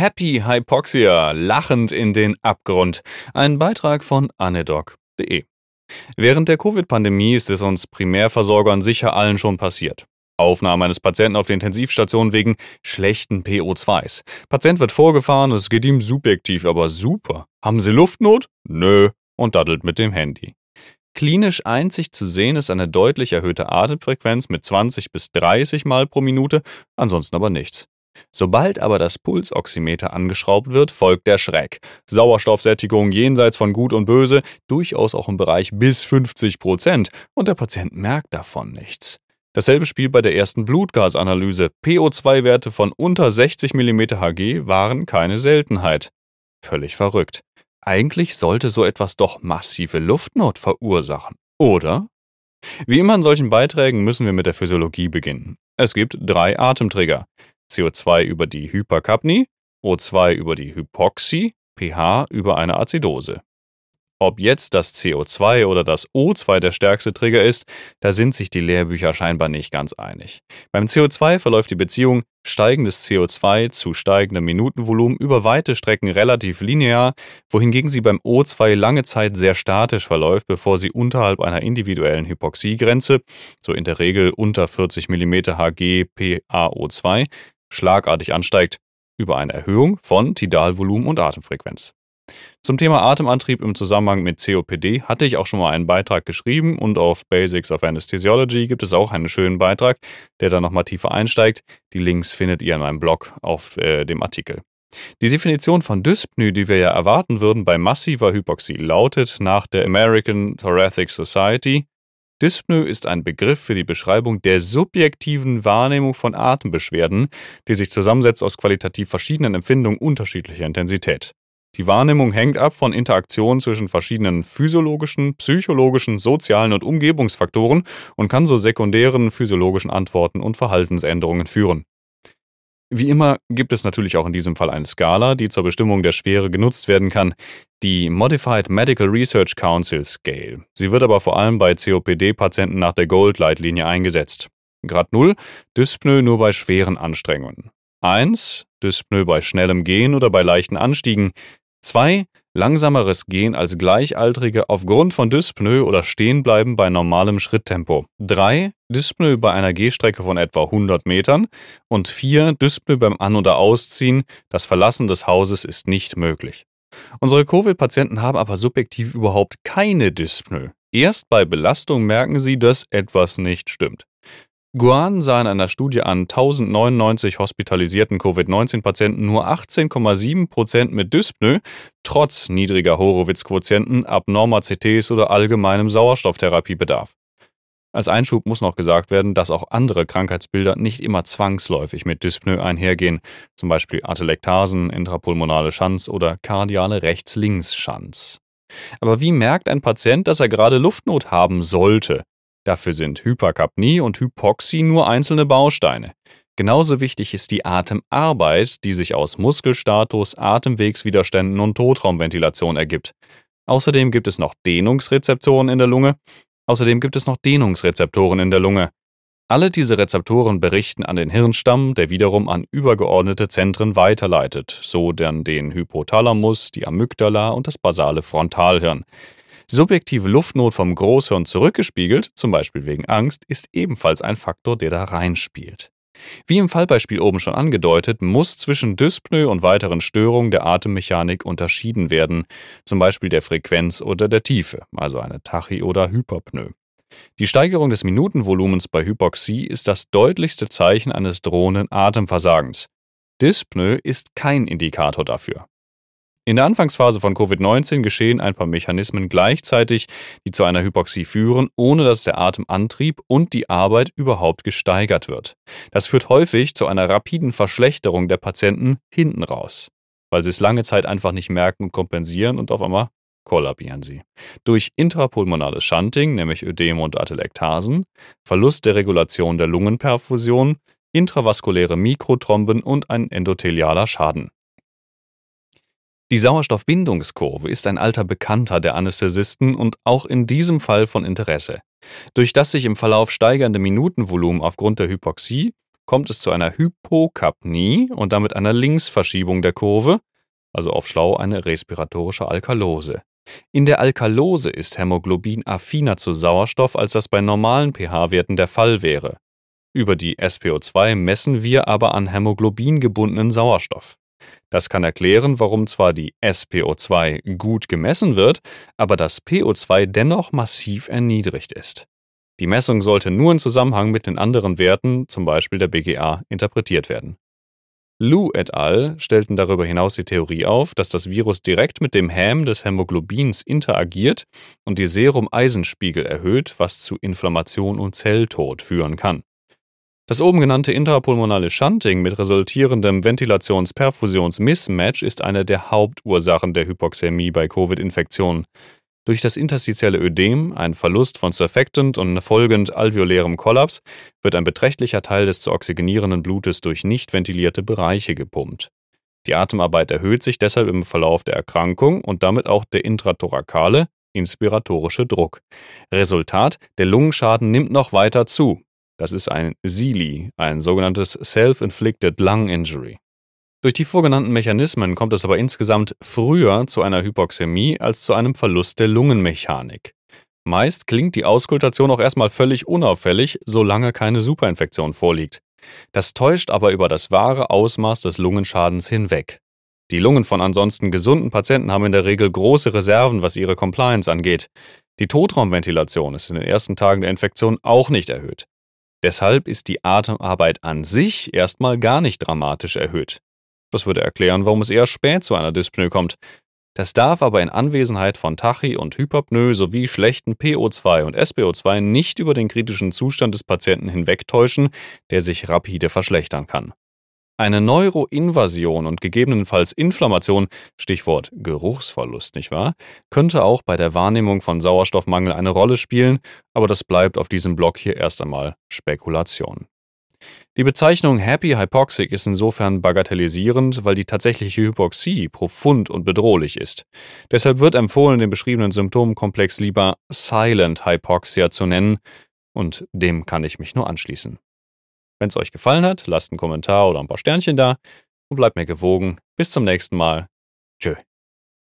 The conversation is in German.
Happy Hypoxia, lachend in den Abgrund. Ein Beitrag von anedoc.de. Während der Covid-Pandemie ist es uns Primärversorgern sicher allen schon passiert. Aufnahme eines Patienten auf der Intensivstation wegen schlechten PO2s. Patient wird vorgefahren, es geht ihm subjektiv, aber super. Haben Sie Luftnot? Nö. Und daddelt mit dem Handy. Klinisch einzig zu sehen ist eine deutlich erhöhte Atemfrequenz mit 20 bis 30 Mal pro Minute, ansonsten aber nichts. Sobald aber das Pulsoximeter angeschraubt wird, folgt der Schreck. Sauerstoffsättigung jenseits von Gut und Böse, durchaus auch im Bereich bis 50 Prozent, und der Patient merkt davon nichts. Dasselbe spielt bei der ersten Blutgasanalyse. PO2-Werte von unter 60 mm Hg waren keine Seltenheit. Völlig verrückt. Eigentlich sollte so etwas doch massive Luftnot verursachen, oder? Wie immer in solchen Beiträgen müssen wir mit der Physiologie beginnen. Es gibt drei Atemtrigger. CO2 über die Hyperkapnie, O2 über die Hypoxie, pH über eine Azidose. Ob jetzt das CO2 oder das O2 der stärkste Trigger ist, da sind sich die Lehrbücher scheinbar nicht ganz einig. Beim CO2 verläuft die Beziehung steigendes CO2 zu steigendem Minutenvolumen über weite Strecken relativ linear, wohingegen sie beim O2 lange Zeit sehr statisch verläuft, bevor sie unterhalb einer individuellen Hypoxiegrenze, so in der Regel unter 40 mm Hg PaO2, schlagartig ansteigt, über eine Erhöhung von Tidalvolumen und Atemfrequenz. Zum Thema Atemantrieb im Zusammenhang mit COPD hatte ich auch schon mal einen Beitrag geschrieben und auf Basics of Anesthesiology gibt es auch einen schönen Beitrag, der da nochmal tiefer einsteigt. Die Links findet ihr in meinem Blog auf äh, dem Artikel. Die Definition von Dyspnoe, die wir ja erwarten würden bei massiver Hypoxie, lautet nach der American Thoracic Society Dyspnoe ist ein Begriff für die Beschreibung der subjektiven Wahrnehmung von Atembeschwerden, die sich zusammensetzt aus qualitativ verschiedenen Empfindungen unterschiedlicher Intensität. Die Wahrnehmung hängt ab von Interaktionen zwischen verschiedenen physiologischen, psychologischen, sozialen und Umgebungsfaktoren und kann zu sekundären physiologischen Antworten und Verhaltensänderungen führen. Wie immer gibt es natürlich auch in diesem Fall eine Skala, die zur Bestimmung der Schwere genutzt werden kann, die Modified Medical Research Council Scale. Sie wird aber vor allem bei COPD-Patienten nach der Gold-Leitlinie eingesetzt. Grad 0, Dyspnoe nur bei schweren Anstrengungen. 1, Dyspnoe bei schnellem Gehen oder bei leichten Anstiegen. 2. Langsameres Gehen als Gleichaltrige aufgrund von Dyspnoe oder Stehenbleiben bei normalem Schritttempo. 3. Dyspnoe bei einer Gehstrecke von etwa 100 Metern. Und 4. Dyspnoe beim An- oder Ausziehen. Das Verlassen des Hauses ist nicht möglich. Unsere Covid-Patienten haben aber subjektiv überhaupt keine Dyspnoe. Erst bei Belastung merken sie, dass etwas nicht stimmt. Guan sah in einer Studie an 1099 hospitalisierten Covid-19-Patienten nur 18,7% mit Dyspnoe, trotz niedriger Horowitz-Quotienten, abnormer CTs oder allgemeinem Sauerstofftherapiebedarf. Als Einschub muss noch gesagt werden, dass auch andere Krankheitsbilder nicht immer zwangsläufig mit Dyspnoe einhergehen, zum Beispiel Atelektasen, intrapulmonale Schanz oder kardiale Rechts-Links-Schanz. Aber wie merkt ein Patient, dass er gerade Luftnot haben sollte? Dafür sind Hyperkapnie und Hypoxie nur einzelne Bausteine. Genauso wichtig ist die Atemarbeit, die sich aus Muskelstatus, Atemwegswiderständen und Totraumventilation ergibt. Außerdem gibt es noch Dehnungsrezeptoren in der Lunge. Außerdem gibt es noch Dehnungsrezeptoren in der Lunge. Alle diese Rezeptoren berichten an den Hirnstamm, der wiederum an übergeordnete Zentren weiterleitet, so dann den Hypothalamus, die Amygdala und das basale Frontalhirn. Subjektive Luftnot vom Großhirn zurückgespiegelt, zum Beispiel wegen Angst, ist ebenfalls ein Faktor, der da reinspielt. Wie im Fallbeispiel oben schon angedeutet, muss zwischen Dyspnoe und weiteren Störungen der Atemmechanik unterschieden werden, zum Beispiel der Frequenz oder der Tiefe, also eine Tachy- oder Hyperpnoe. Die Steigerung des Minutenvolumens bei Hypoxie ist das deutlichste Zeichen eines drohenden Atemversagens. Dyspnoe ist kein Indikator dafür. In der Anfangsphase von Covid-19 geschehen ein paar Mechanismen gleichzeitig, die zu einer Hypoxie führen, ohne dass der Atemantrieb und die Arbeit überhaupt gesteigert wird. Das führt häufig zu einer rapiden Verschlechterung der Patienten hinten raus, weil sie es lange Zeit einfach nicht merken und kompensieren und auf einmal kollabieren sie. Durch intrapulmonales Shunting, nämlich Ödem und Atelektasen, Verlust der Regulation der Lungenperfusion, intravaskuläre Mikrothromben und ein endothelialer Schaden. Die Sauerstoffbindungskurve ist ein alter Bekannter der Anästhesisten und auch in diesem Fall von Interesse. Durch das sich im Verlauf steigernde Minutenvolumen aufgrund der Hypoxie kommt es zu einer Hypokapnie und damit einer Linksverschiebung der Kurve, also auf Schlau eine respiratorische Alkalose. In der Alkalose ist Hämoglobin affiner zu Sauerstoff, als das bei normalen pH-Werten der Fall wäre. Über die SPO2 messen wir aber an Hämoglobin gebundenen Sauerstoff. Das kann erklären, warum zwar die SPO2 gut gemessen wird, aber das PO2 dennoch massiv erniedrigt ist. Die Messung sollte nur in Zusammenhang mit den anderen Werten, zum Beispiel der BGA, interpretiert werden. Lu et al. stellten darüber hinaus die Theorie auf, dass das Virus direkt mit dem Häm des Hämoglobins interagiert und die Serum-Eisenspiegel erhöht, was zu Inflammation und Zelltod führen kann. Das oben genannte intrapulmonale Shunting mit resultierendem Ventulations-Perfusions-Mismatch ist eine der Hauptursachen der Hypoxämie bei Covid-Infektionen. Durch das interstitielle Ödem, ein Verlust von Surfactant und folgend alveolärem Kollaps wird ein beträchtlicher Teil des zu oxygenierenden Blutes durch nicht ventilierte Bereiche gepumpt. Die Atemarbeit erhöht sich deshalb im Verlauf der Erkrankung und damit auch der intrathorakale, inspiratorische Druck. Resultat, der Lungenschaden nimmt noch weiter zu. Das ist ein SILI, ein sogenanntes Self-Inflicted Lung Injury. Durch die vorgenannten Mechanismen kommt es aber insgesamt früher zu einer Hypoxämie als zu einem Verlust der Lungenmechanik. Meist klingt die Auskultation auch erstmal völlig unauffällig, solange keine Superinfektion vorliegt. Das täuscht aber über das wahre Ausmaß des Lungenschadens hinweg. Die Lungen von ansonsten gesunden Patienten haben in der Regel große Reserven, was ihre Compliance angeht. Die Totraumventilation ist in den ersten Tagen der Infektion auch nicht erhöht. Deshalb ist die Atemarbeit an sich erstmal gar nicht dramatisch erhöht. Das würde erklären, warum es eher spät zu einer Dyspnoe kommt. Das darf aber in Anwesenheit von Tachy und Hypopnoe sowie schlechten PO2 und SPO2 nicht über den kritischen Zustand des Patienten hinwegtäuschen, der sich rapide verschlechtern kann. Eine Neuroinvasion und gegebenenfalls Inflammation, Stichwort Geruchsverlust, nicht wahr, könnte auch bei der Wahrnehmung von Sauerstoffmangel eine Rolle spielen, aber das bleibt auf diesem Blog hier erst einmal Spekulation. Die Bezeichnung Happy Hypoxic ist insofern bagatellisierend, weil die tatsächliche Hypoxie profund und bedrohlich ist. Deshalb wird empfohlen, den beschriebenen Symptomkomplex lieber Silent Hypoxia zu nennen, und dem kann ich mich nur anschließen. Wenn es euch gefallen hat, lasst einen Kommentar oder ein paar Sternchen da und bleibt mir gewogen. Bis zum nächsten Mal. Tschö.